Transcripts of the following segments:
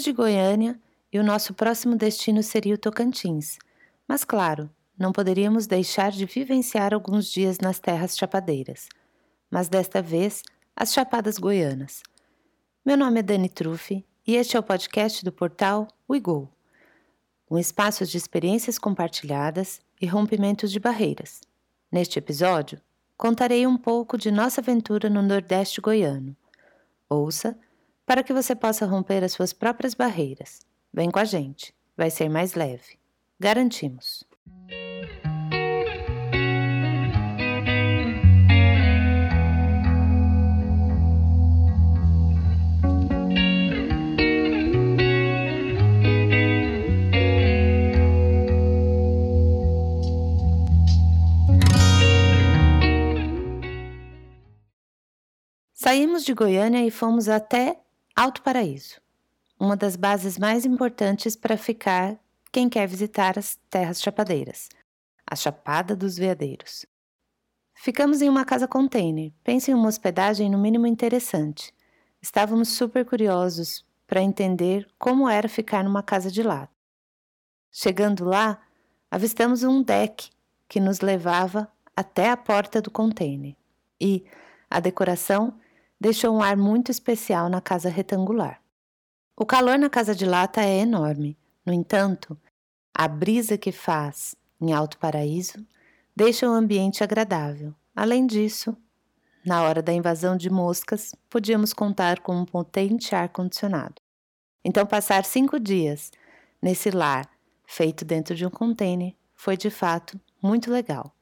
Saímos de Goiânia e o nosso próximo destino seria o Tocantins. Mas, claro, não poderíamos deixar de vivenciar alguns dias nas terras chapadeiras. Mas desta vez, as Chapadas Goianas. Meu nome é Dani Truffi e este é o podcast do portal Uigol, um espaço de experiências compartilhadas e rompimentos de barreiras. Neste episódio, contarei um pouco de nossa aventura no Nordeste goiano. Ouça para que você possa romper as suas próprias barreiras. Vem com a gente, vai ser mais leve. Garantimos. Saímos de Goiânia e fomos até Alto Paraíso, uma das bases mais importantes para ficar quem quer visitar as terras chapadeiras, a Chapada dos Veadeiros. Ficamos em uma casa container, pense em uma hospedagem no mínimo interessante. Estávamos super curiosos para entender como era ficar numa casa de lá. Chegando lá, avistamos um deck que nos levava até a porta do container e a decoração deixou um ar muito especial na casa retangular. O calor na casa de lata é enorme, no entanto, a brisa que faz em Alto Paraíso deixa o ambiente agradável. Além disso, na hora da invasão de moscas, podíamos contar com um potente ar-condicionado. Então, passar cinco dias nesse lar feito dentro de um container foi de fato muito legal.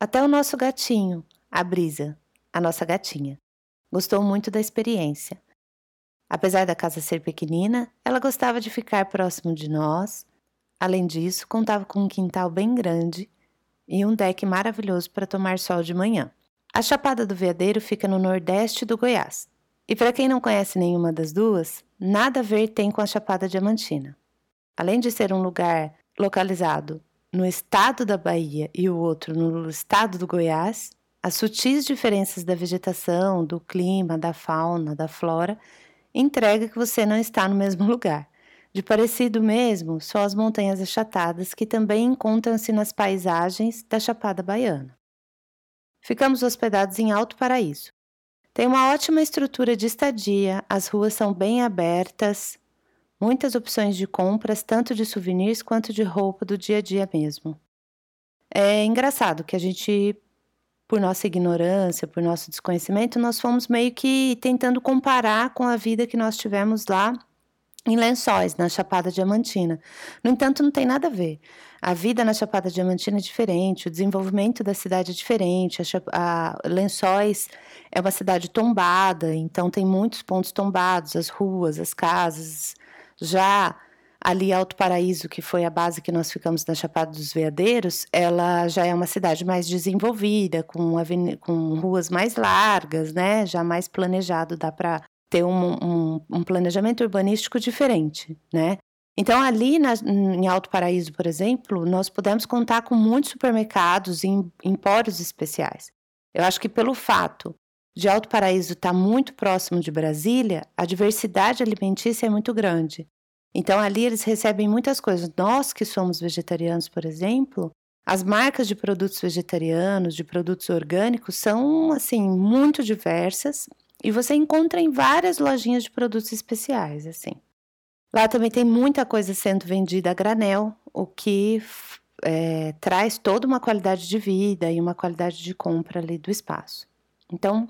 Até o nosso gatinho, a Brisa, a nossa gatinha, Gostou muito da experiência. Apesar da casa ser pequenina, ela gostava de ficar próximo de nós. Além disso, contava com um quintal bem grande e um deck maravilhoso para tomar sol de manhã. A Chapada do Veadeiro fica no nordeste do Goiás. E para quem não conhece nenhuma das duas, nada a ver tem com a Chapada Diamantina. Além de ser um lugar localizado no estado da Bahia e o outro no estado do Goiás, as sutis diferenças da vegetação, do clima, da fauna, da flora, entrega que você não está no mesmo lugar. De parecido mesmo, só as montanhas achatadas que também encontram-se nas paisagens da Chapada Baiana. Ficamos hospedados em Alto Paraíso. Tem uma ótima estrutura de estadia, as ruas são bem abertas, muitas opções de compras, tanto de souvenirs quanto de roupa do dia a dia mesmo. É engraçado que a gente por nossa ignorância, por nosso desconhecimento, nós fomos meio que tentando comparar com a vida que nós tivemos lá em Lençóis, na Chapada Diamantina. No entanto, não tem nada a ver. A vida na Chapada Diamantina é diferente, o desenvolvimento da cidade é diferente. A, a Lençóis é uma cidade tombada, então tem muitos pontos tombados, as ruas, as casas. Já ali Alto Paraíso, que foi a base que nós ficamos na Chapada dos Veadeiros, ela já é uma cidade mais desenvolvida, com, com ruas mais largas, né? Já mais planejado, dá para ter um, um, um, planejamento urbanístico diferente, né? Então, ali na, em Alto Paraíso, por exemplo, nós pudemos contar com muitos supermercados e empórios especiais. Eu acho que pelo fato de Alto Paraíso estar muito próximo de Brasília, a diversidade alimentícia é muito grande. Então ali eles recebem muitas coisas. Nós que somos vegetarianos, por exemplo, as marcas de produtos vegetarianos, de produtos orgânicos são assim muito diversas e você encontra em várias lojinhas de produtos especiais, assim. Lá também tem muita coisa sendo vendida a granel, o que é, traz toda uma qualidade de vida e uma qualidade de compra ali do espaço. Então,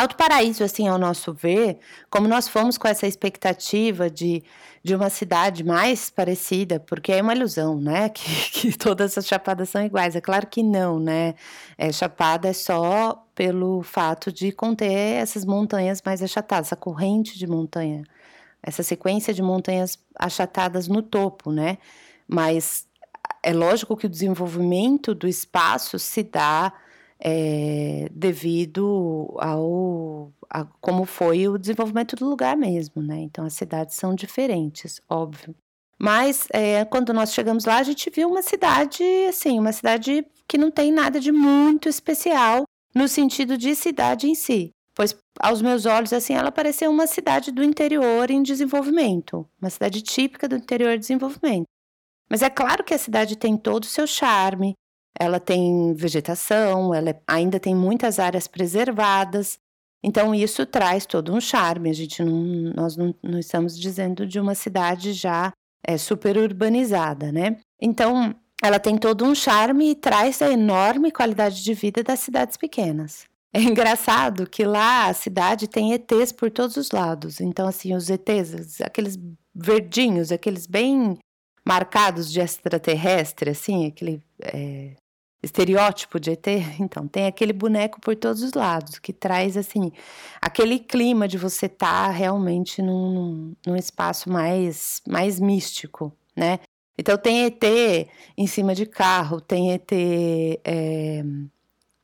Alto Paraíso, assim, ao nosso ver, como nós fomos com essa expectativa de, de uma cidade mais parecida, porque é uma ilusão, né? Que, que todas as chapadas são iguais. É claro que não, né? É, chapada é só pelo fato de conter essas montanhas mais achatadas, essa corrente de montanha, essa sequência de montanhas achatadas no topo, né? Mas é lógico que o desenvolvimento do espaço se dá é, devido ao a, como foi o desenvolvimento do lugar mesmo, né? Então as cidades são diferentes, óbvio. Mas é, quando nós chegamos lá, a gente viu uma cidade, assim, uma cidade que não tem nada de muito especial no sentido de cidade em si. Pois, aos meus olhos, assim, ela parecia uma cidade do interior em desenvolvimento, uma cidade típica do interior em desenvolvimento. Mas é claro que a cidade tem todo o seu charme, ela tem vegetação, ela é, ainda tem muitas áreas preservadas, então isso traz todo um charme. A gente não, nós não, não estamos dizendo de uma cidade já é, super urbanizada, né? Então ela tem todo um charme e traz a enorme qualidade de vida das cidades pequenas. É engraçado que lá a cidade tem ETs por todos os lados. Então, assim, os ETs, aqueles verdinhos, aqueles bem marcados de extraterrestre, assim, aquele é, estereótipo de ET. Então, tem aquele boneco por todos os lados, que traz, assim, aquele clima de você estar tá realmente num, num espaço mais, mais místico, né? Então, tem ET em cima de carro, tem ET é,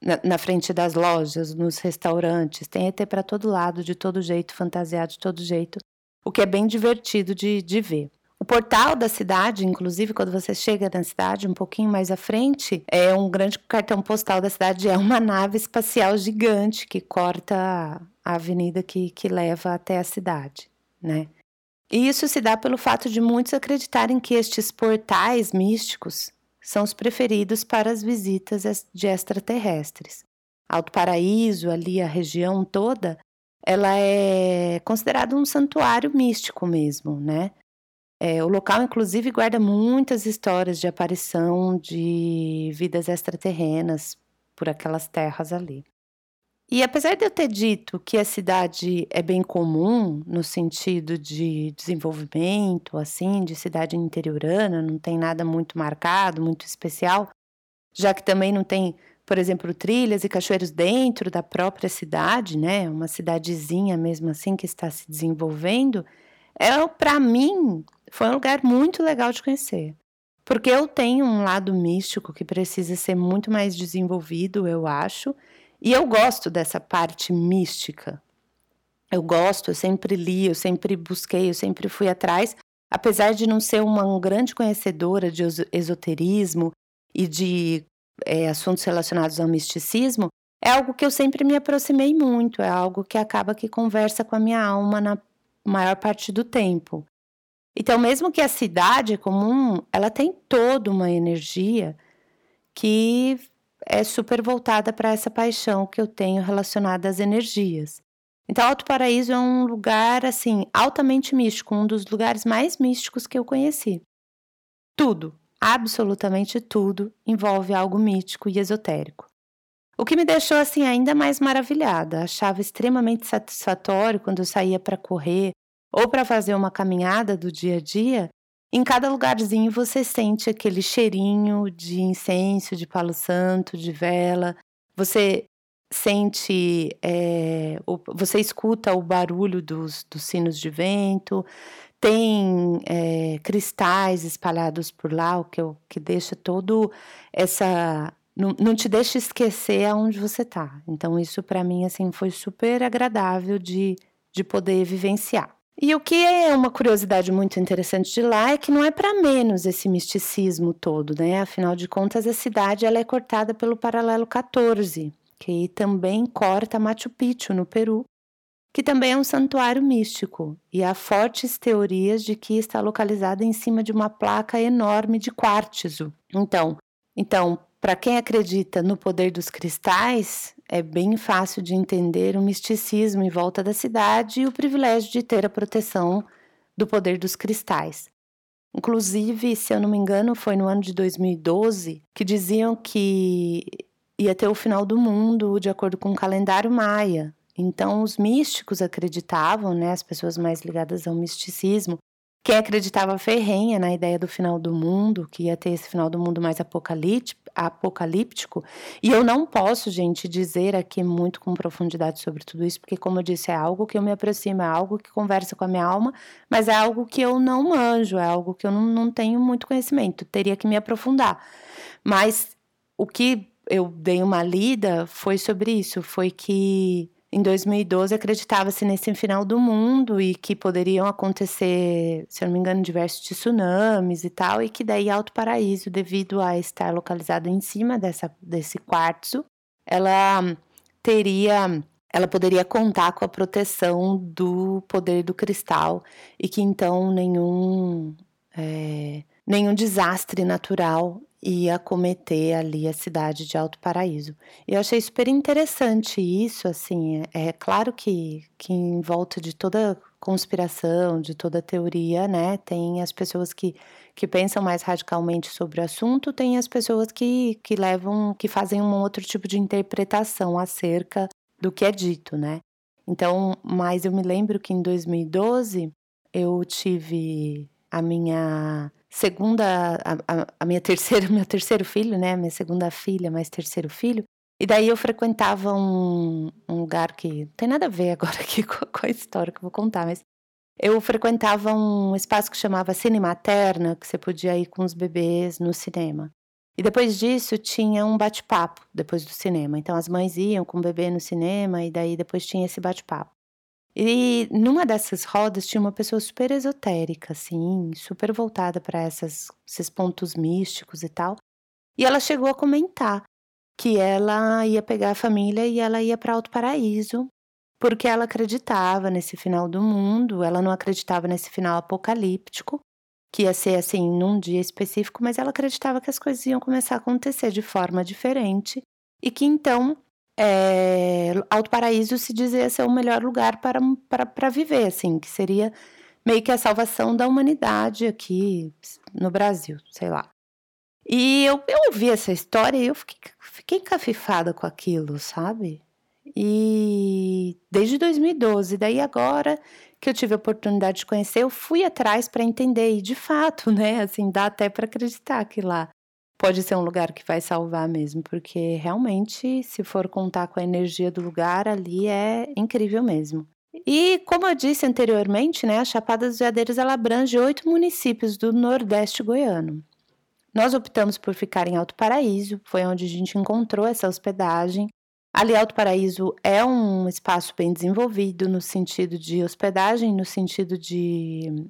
na, na, frente das lojas, nos restaurantes, tem ET para todo lado, de todo jeito, fantasiado de todo jeito, o que é bem divertido de, de ver. Portal da cidade, inclusive, quando você chega na cidade, um pouquinho mais à frente, é um grande cartão postal da cidade, é uma nave espacial gigante que corta a avenida que, que leva até a cidade, né? E isso se dá pelo fato de muitos acreditarem que estes portais místicos são os preferidos para as visitas de extraterrestres. Alto Paraíso, ali a região toda, ela é considerada um santuário místico mesmo, né? É, o local, inclusive, guarda muitas histórias de aparição de vidas extraterrenas por aquelas terras ali. E apesar de eu ter dito que a cidade é bem comum no sentido de desenvolvimento, assim, de cidade interiorana, não tem nada muito marcado, muito especial, já que também não tem, por exemplo, trilhas e cachoeiros dentro da própria cidade, né? Uma cidadezinha mesmo assim que está se desenvolvendo, é para mim foi um lugar muito legal de conhecer. Porque eu tenho um lado místico que precisa ser muito mais desenvolvido, eu acho, e eu gosto dessa parte mística. Eu gosto, eu sempre li, eu sempre busquei, eu sempre fui atrás, apesar de não ser uma grande conhecedora de esoterismo e de é, assuntos relacionados ao misticismo, é algo que eu sempre me aproximei muito, é algo que acaba que conversa com a minha alma na maior parte do tempo. Então, mesmo que a cidade comum, ela tem toda uma energia que é super voltada para essa paixão que eu tenho relacionada às energias. Então, Alto Paraíso é um lugar assim altamente místico, um dos lugares mais místicos que eu conheci. Tudo, absolutamente tudo, envolve algo mítico e esotérico. O que me deixou assim ainda mais maravilhada. Achava extremamente satisfatório quando eu saía para correr ou para fazer uma caminhada do dia a dia, em cada lugarzinho você sente aquele cheirinho de incenso, de palo santo, de vela. Você sente, é, você escuta o barulho dos, dos sinos de vento. Tem é, cristais espalhados por lá, o que, que deixa todo essa não, não, te deixa esquecer aonde você está. Então, isso para mim assim foi super agradável de, de poder vivenciar. E o que é uma curiosidade muito interessante de lá é que não é para menos esse misticismo todo, né? Afinal de contas, a cidade ela é cortada pelo paralelo 14, que também corta Machu Picchu, no Peru, que também é um santuário místico, e há fortes teorias de que está localizada em cima de uma placa enorme de quartzo. Então, então para quem acredita no poder dos cristais, é bem fácil de entender o misticismo em volta da cidade e o privilégio de ter a proteção do poder dos cristais. Inclusive, se eu não me engano, foi no ano de 2012 que diziam que ia ter o final do mundo de acordo com o calendário maia. Então, os místicos acreditavam, né, as pessoas mais ligadas ao misticismo, quem acreditava ferrenha na ideia do final do mundo, que ia ter esse final do mundo mais apocalíptico, e eu não posso, gente, dizer aqui muito com profundidade sobre tudo isso, porque, como eu disse, é algo que eu me aproximo, é algo que conversa com a minha alma, mas é algo que eu não manjo, é algo que eu não, não tenho muito conhecimento, teria que me aprofundar. Mas o que eu dei uma lida foi sobre isso, foi que em 2012 acreditava-se nesse final do mundo e que poderiam acontecer, se eu não me engano, diversos tsunamis e tal, e que daí Alto Paraíso, devido a estar localizado em cima dessa, desse quartzo, ela teria ela poderia contar com a proteção do poder do cristal e que então nenhum é, nenhum desastre natural ia cometer ali a cidade de Alto Paraíso. E eu achei super interessante isso, assim, é, é claro que, que em volta de toda conspiração, de toda teoria, né, tem as pessoas que, que pensam mais radicalmente sobre o assunto, tem as pessoas que, que levam, que fazem um outro tipo de interpretação acerca do que é dito, né. Então, mas eu me lembro que em 2012 eu tive a minha segunda, a, a, minha terceira, meu terceiro filho, né? Minha segunda filha, mais terceiro filho. E daí eu frequentava um, um lugar que não tem nada a ver agora aqui com, com a história que eu vou contar, mas eu frequentava um espaço que chamava Cine Materna, que você podia ir com os bebês no cinema. E depois disso tinha um bate-papo depois do cinema. Então as mães iam com o bebê no cinema e daí depois tinha esse bate-papo. E numa dessas rodas tinha uma pessoa super esotérica, assim, super voltada para esses pontos místicos e tal. E ela chegou a comentar que ela ia pegar a família e ela ia para Alto Paraíso, porque ela acreditava nesse final do mundo, ela não acreditava nesse final apocalíptico, que ia ser assim num dia específico, mas ela acreditava que as coisas iam começar a acontecer de forma diferente e que então é, Alto Paraíso se dizia ser o melhor lugar para, para, para viver, assim, que seria meio que a salvação da humanidade aqui no Brasil, sei lá. E eu, eu ouvi essa história e eu fiquei, fiquei encafifada com aquilo, sabe? E desde 2012, daí agora que eu tive a oportunidade de conhecer, eu fui atrás para entender e de fato, né, assim, dá até para acreditar que lá pode ser um lugar que vai salvar mesmo, porque realmente, se for contar com a energia do lugar, ali é incrível mesmo. E como eu disse anteriormente, né, a Chapada dos Veadeiros ela abrange oito municípios do Nordeste goiano. Nós optamos por ficar em Alto Paraíso, foi onde a gente encontrou essa hospedagem. Ali, Alto Paraíso é um espaço bem desenvolvido no sentido de hospedagem, no sentido de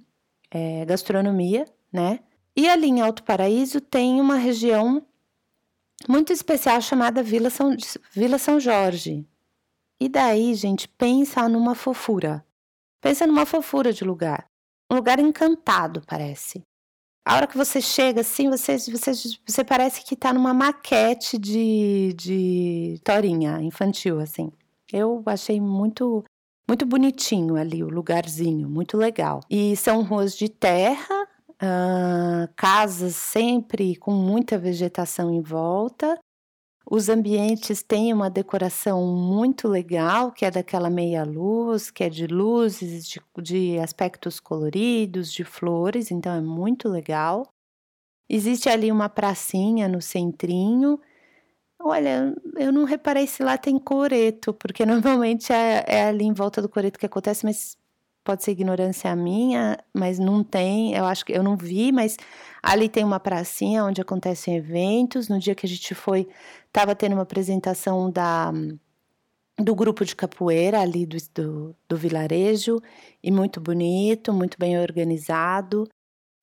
é, gastronomia, né? E ali em Alto Paraíso tem uma região muito especial chamada Vila São, Vila São Jorge. E daí, gente, pensa numa fofura. Pensa numa fofura de lugar. Um lugar encantado, parece. A hora que você chega, assim, você, você, você parece que está numa maquete de, de torinha infantil, assim. Eu achei muito muito bonitinho ali o lugarzinho, muito legal. E são ruas de terra, uh, casas sempre com muita vegetação em volta. Os ambientes têm uma decoração muito legal, que é daquela meia-luz, que é de luzes, de, de aspectos coloridos, de flores, então é muito legal. Existe ali uma pracinha no centrinho. Olha, eu não reparei se lá tem coreto, porque normalmente é, é ali em volta do coreto que acontece, mas pode ser ignorância minha, mas não tem, eu acho que eu não vi, mas ali tem uma pracinha onde acontecem eventos. No dia que a gente foi, estava tendo uma apresentação da do grupo de capoeira ali do, do, do vilarejo, e muito bonito, muito bem organizado.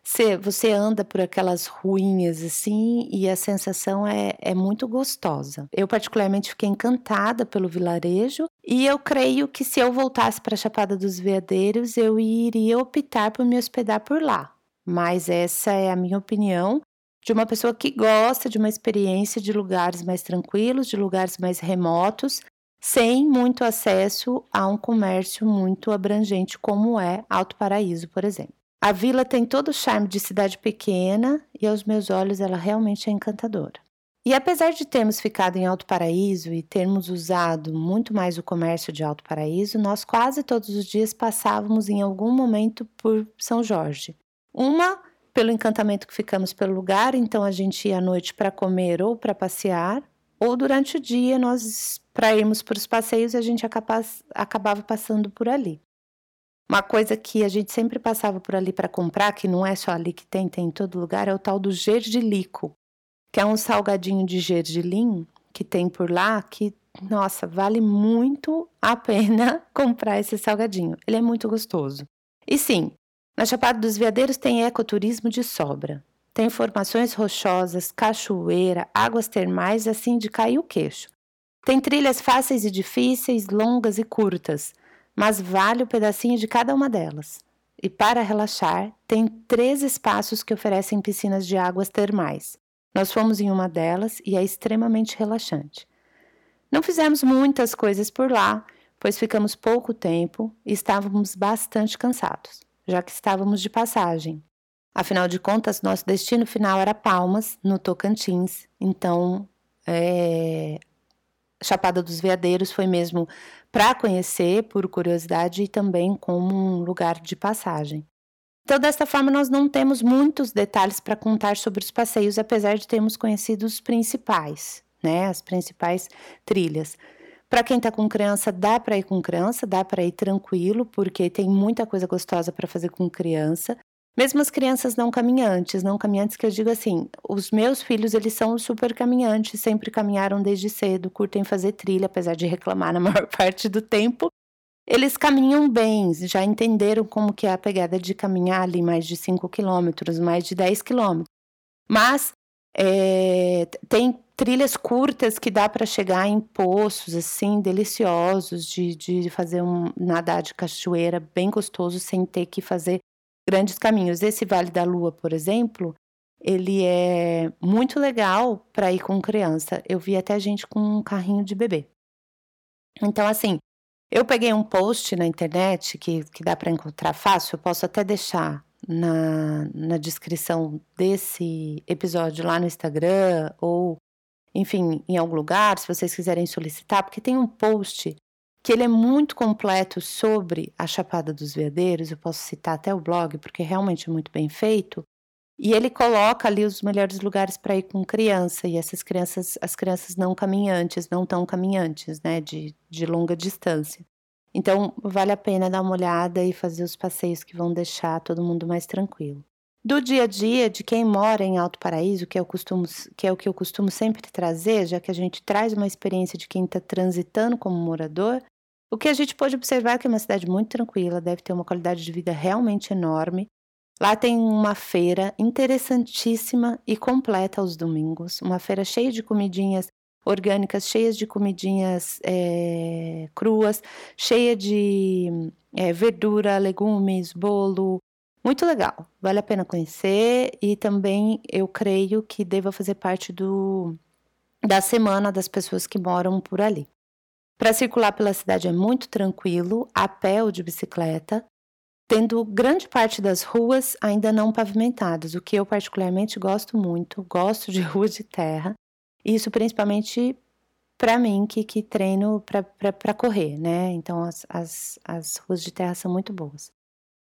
Você, você anda por aquelas ruínas assim e a sensação é, é muito gostosa. Eu, particularmente, fiquei encantada pelo vilarejo e eu creio que se eu voltasse para a Chapada dos Veadeiros, eu iria optar por me hospedar por lá. Mas essa é a minha opinião de uma pessoa que gosta de uma experiência de lugares mais tranquilos, de lugares mais remotos, sem muito acesso a um comércio muito abrangente, como é Alto Paraíso, por exemplo. A vila tem todo o charme de cidade pequena e aos meus olhos ela realmente é encantadora. E apesar de termos ficado em Alto Paraíso e termos usado muito mais o comércio de Alto Paraíso, nós quase todos os dias passávamos em algum momento por São Jorge. Uma pelo encantamento que ficamos pelo lugar, então a gente ia à noite para comer ou para passear, ou durante o dia nós para irmos para os passeios a gente acabava passando por ali. Uma coisa que a gente sempre passava por ali para comprar, que não é só ali que tem, tem em todo lugar, é o tal do gergilico, que é um salgadinho de gergelim que tem por lá, que, nossa, vale muito a pena comprar esse salgadinho. Ele é muito gostoso. E sim, na Chapada dos Veadeiros tem ecoturismo de sobra. Tem formações rochosas, cachoeira, águas termais, assim de cair o queixo. Tem trilhas fáceis e difíceis, longas e curtas, mas vale o pedacinho de cada uma delas. E para relaxar, tem três espaços que oferecem piscinas de águas termais. Nós fomos em uma delas e é extremamente relaxante. Não fizemos muitas coisas por lá, pois ficamos pouco tempo e estávamos bastante cansados, já que estávamos de passagem. Afinal de contas, nosso destino final era Palmas, no Tocantins, então é, Chapada dos Veadeiros foi mesmo para conhecer, por curiosidade, e também como um lugar de passagem. Então, desta forma, nós não temos muitos detalhes para contar sobre os passeios, apesar de termos conhecido os principais, né? As principais trilhas. Para quem está com criança, dá para ir com criança, dá para ir tranquilo, porque tem muita coisa gostosa para fazer com criança. Mesmo as crianças não caminhantes, não caminhantes que eu digo assim, os meus filhos, eles são super caminhantes, sempre caminharam desde cedo, curtem fazer trilha, apesar de reclamar na maior parte do tempo. Eles caminham bem, já entenderam como que é a pegada de caminhar ali mais de 5 quilômetros, mais de 10 quilômetros. Mas é, tem trilhas curtas que dá para chegar em poços assim deliciosos de, de fazer um nadar de cachoeira bem gostoso sem ter que fazer grandes caminhos. Esse Vale da Lua, por exemplo, ele é muito legal para ir com criança. Eu vi até gente com um carrinho de bebê. Então, assim, eu peguei um post na internet que, que dá para encontrar fácil, eu posso até deixar na, na descrição desse episódio lá no Instagram ou, enfim, em algum lugar, se vocês quiserem solicitar, porque tem um post que ele é muito completo sobre a Chapada dos Veadeiros, eu posso citar até o blog, porque realmente é muito bem feito, e ele coloca ali os melhores lugares para ir com criança, e essas crianças, as crianças não caminhantes, não tão caminhantes, né, de, de longa distância. Então, vale a pena dar uma olhada e fazer os passeios que vão deixar todo mundo mais tranquilo. Do dia a dia de quem mora em Alto Paraíso, que, eu costumo, que é o que eu costumo sempre trazer, já que a gente traz uma experiência de quem está transitando como morador, o que a gente pode observar é que é uma cidade muito tranquila, deve ter uma qualidade de vida realmente enorme. Lá tem uma feira interessantíssima e completa aos domingos, uma feira cheia de comidinhas orgânicas, cheias de comidinhas é, cruas, cheia de é, verdura, legumes, bolo. Muito legal, vale a pena conhecer e também eu creio que deva fazer parte do, da semana das pessoas que moram por ali. Para circular pela cidade é muito tranquilo, a pé ou de bicicleta, tendo grande parte das ruas ainda não pavimentadas, o que eu particularmente gosto muito. Gosto de rua de terra, isso principalmente para mim que, que treino para correr, né? Então as, as, as ruas de terra são muito boas.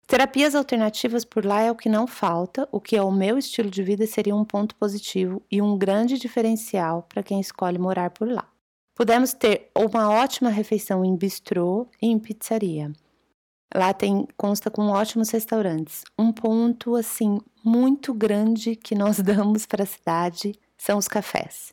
Terapias alternativas por lá é o que não falta, o que é o meu estilo de vida seria um ponto positivo e um grande diferencial para quem escolhe morar por lá. Pudemos ter uma ótima refeição em bistrô e em pizzaria. Lá tem consta com ótimos restaurantes. Um ponto assim muito grande que nós damos para a cidade são os cafés.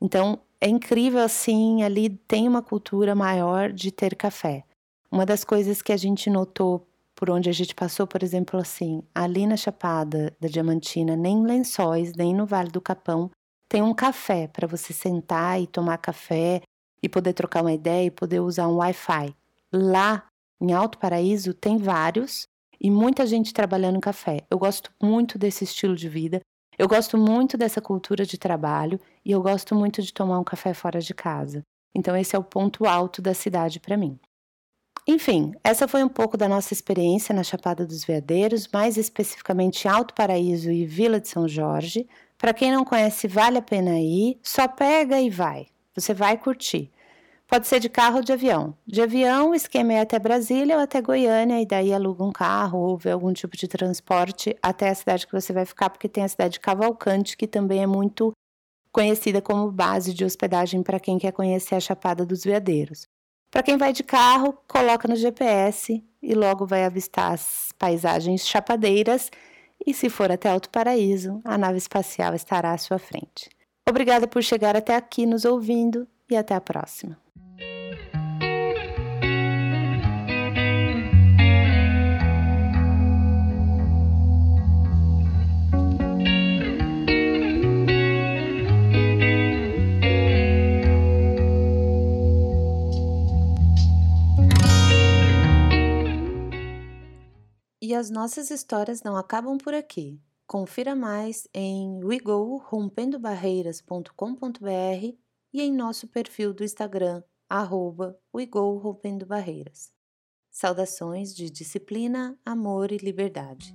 Então é incrível assim, ali tem uma cultura maior de ter café. Uma das coisas que a gente notou por onde a gente passou, por exemplo, assim, ali na Chapada da Diamantina, nem Lençóis, nem no Vale do Capão, tem um café para você sentar e tomar café e poder trocar uma ideia e poder usar um Wi-Fi. Lá em Alto Paraíso tem vários e muita gente trabalhando em café. Eu gosto muito desse estilo de vida. Eu gosto muito dessa cultura de trabalho e eu gosto muito de tomar um café fora de casa. Então esse é o ponto alto da cidade para mim. Enfim, essa foi um pouco da nossa experiência na Chapada dos Veadeiros, mais especificamente Alto Paraíso e Vila de São Jorge, para quem não conhece, vale a pena ir, só pega e vai. Você vai curtir. Pode ser de carro ou de avião. De avião, o esquema é até Brasília ou até Goiânia, e daí aluga um carro ou vê algum tipo de transporte até a cidade que você vai ficar, porque tem a cidade de Cavalcante, que também é muito conhecida como base de hospedagem para quem quer conhecer a Chapada dos Veadeiros. Para quem vai de carro, coloca no GPS e logo vai avistar as paisagens chapadeiras e se for até Alto Paraíso, a nave espacial estará à sua frente. Obrigada por chegar até aqui nos ouvindo e até a próxima. E as nossas histórias não acabam por aqui. Confira mais em wegorompendobarreiras.com.br e em nosso perfil do Instagram, arroba. Saudações de disciplina, amor e liberdade.